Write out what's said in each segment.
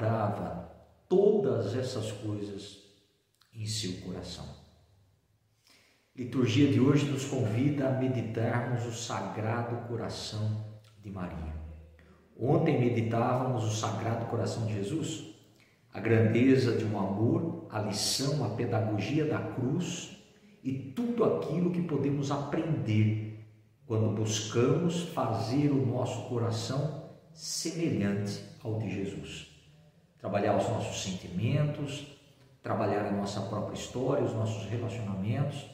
guardava todas essas coisas em seu coração. Liturgia de hoje nos convida a meditarmos o sagrado coração de Maria. Ontem meditávamos o sagrado coração de Jesus, a grandeza de um amor, a lição, a pedagogia da cruz e tudo aquilo que podemos aprender quando buscamos fazer o nosso coração semelhante ao de Jesus. Trabalhar os nossos sentimentos, trabalhar a nossa própria história, os nossos relacionamentos.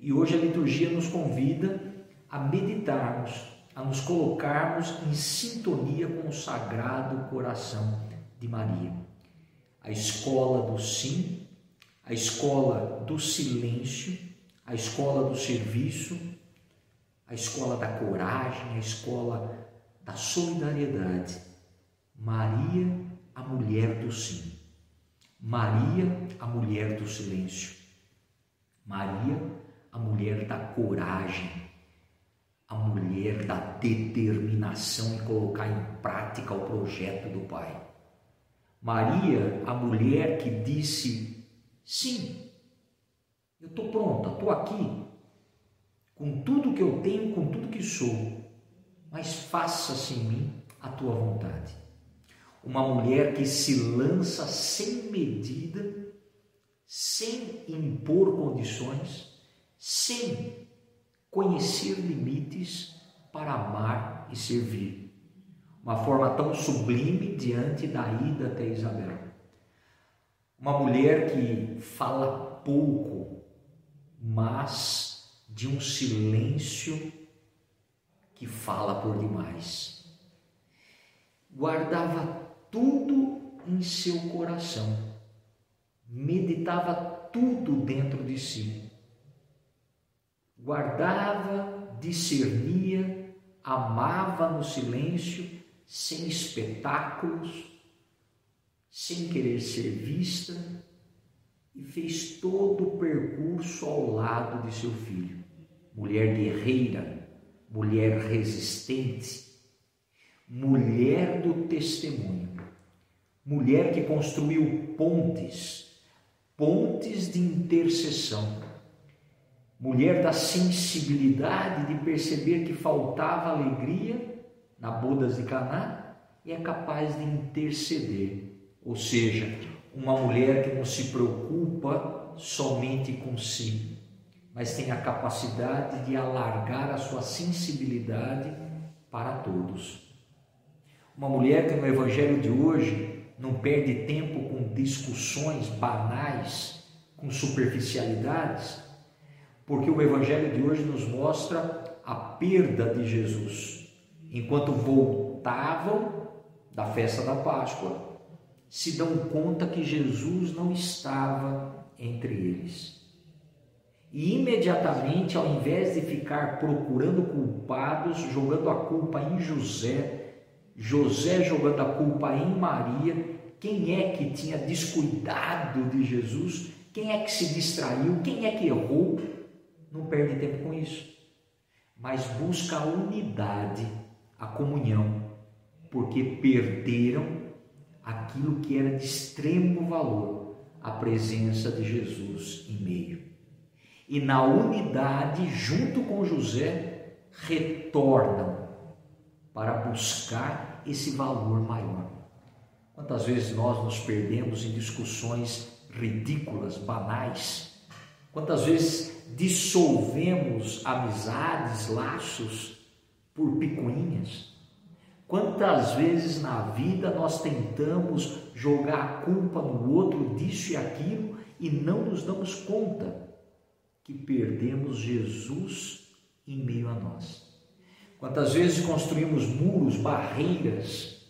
E hoje a liturgia nos convida a meditarmos, a nos colocarmos em sintonia com o sagrado coração de Maria. A escola do sim, a escola do silêncio, a escola do serviço, a escola da coragem, a escola da solidariedade. Maria, a mulher do sim. Maria, a mulher do silêncio. Maria, a mulher da coragem. A mulher da determinação em colocar em prática o projeto do Pai. Maria, a mulher que disse: Sim, eu estou pronta, estou aqui, com tudo que eu tenho, com tudo que sou, mas faça-se em mim a tua vontade. Uma mulher que se lança sem medida, sem impor condições, sem conhecer limites para amar e servir uma forma tão sublime diante da ida até Isabel. Uma mulher que fala pouco, mas de um silêncio que fala por demais. Guardava tudo em seu coração, meditava tudo dentro de si, guardava, discernia, amava no silêncio sem espetáculos, sem querer ser vista, e fez todo o percurso ao lado de seu filho. Mulher guerreira, mulher resistente, mulher do testemunho, mulher que construiu pontes, pontes de intercessão, mulher da sensibilidade de perceber que faltava alegria na bodas de Caná e é capaz de interceder, ou seja, uma mulher que não se preocupa somente com si, mas tem a capacidade de alargar a sua sensibilidade para todos. Uma mulher que no evangelho de hoje não perde tempo com discussões banais, com superficialidades, porque o evangelho de hoje nos mostra a perda de Jesus enquanto voltavam da festa da Páscoa, se dão conta que Jesus não estava entre eles. E imediatamente, ao invés de ficar procurando culpados, jogando a culpa em José, José jogando a culpa em Maria, quem é que tinha descuidado de Jesus? Quem é que se distraiu? Quem é que errou? Não perde tempo com isso, mas busca a unidade a comunhão, porque perderam aquilo que era de extremo valor, a presença de Jesus em meio. E na unidade, junto com José, retornam para buscar esse valor maior. Quantas vezes nós nos perdemos em discussões ridículas, banais? Quantas vezes dissolvemos amizades, laços por picuinhas. Quantas vezes na vida nós tentamos jogar a culpa no outro disso e aquilo e não nos damos conta que perdemos Jesus em meio a nós. Quantas vezes construímos muros, barreiras,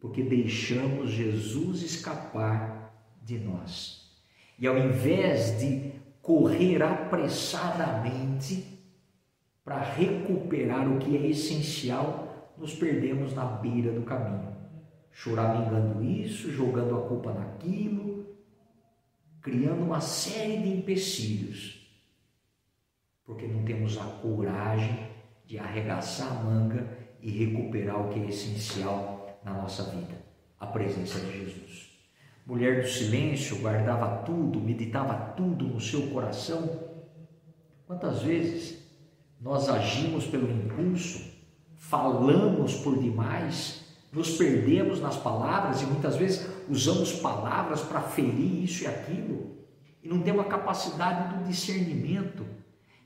porque deixamos Jesus escapar de nós. E ao invés de correr apressadamente para recuperar o que é essencial, nos perdemos na beira do caminho. Choramingando isso, jogando a culpa naquilo, criando uma série de empecilhos, porque não temos a coragem de arregaçar a manga e recuperar o que é essencial na nossa vida: a presença de Jesus. Mulher do silêncio, guardava tudo, meditava tudo no seu coração. Quantas vezes nós agimos pelo impulso, falamos por demais, nos perdemos nas palavras e muitas vezes usamos palavras para ferir isso e aquilo e não temos a capacidade do discernimento,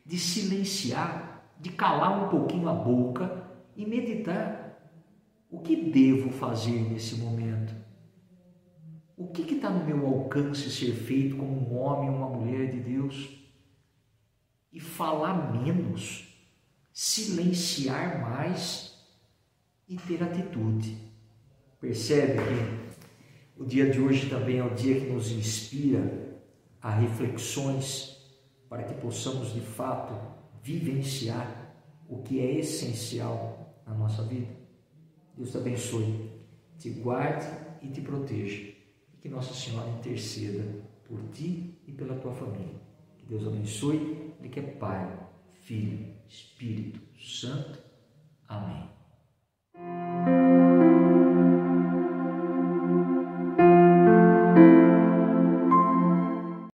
de silenciar, de calar um pouquinho a boca e meditar. O que devo fazer nesse momento? O que está no meu alcance ser feito como um homem uma mulher de Deus? E falar menos, silenciar mais e ter atitude. Percebe que o dia de hoje também é o dia que nos inspira a reflexões para que possamos de fato vivenciar o que é essencial na nossa vida. Deus te abençoe, te guarde e te proteja. E que Nossa Senhora interceda por ti e pela tua família. Que Deus abençoe, Ele que é Pai, Filho, Espírito Santo. Amém.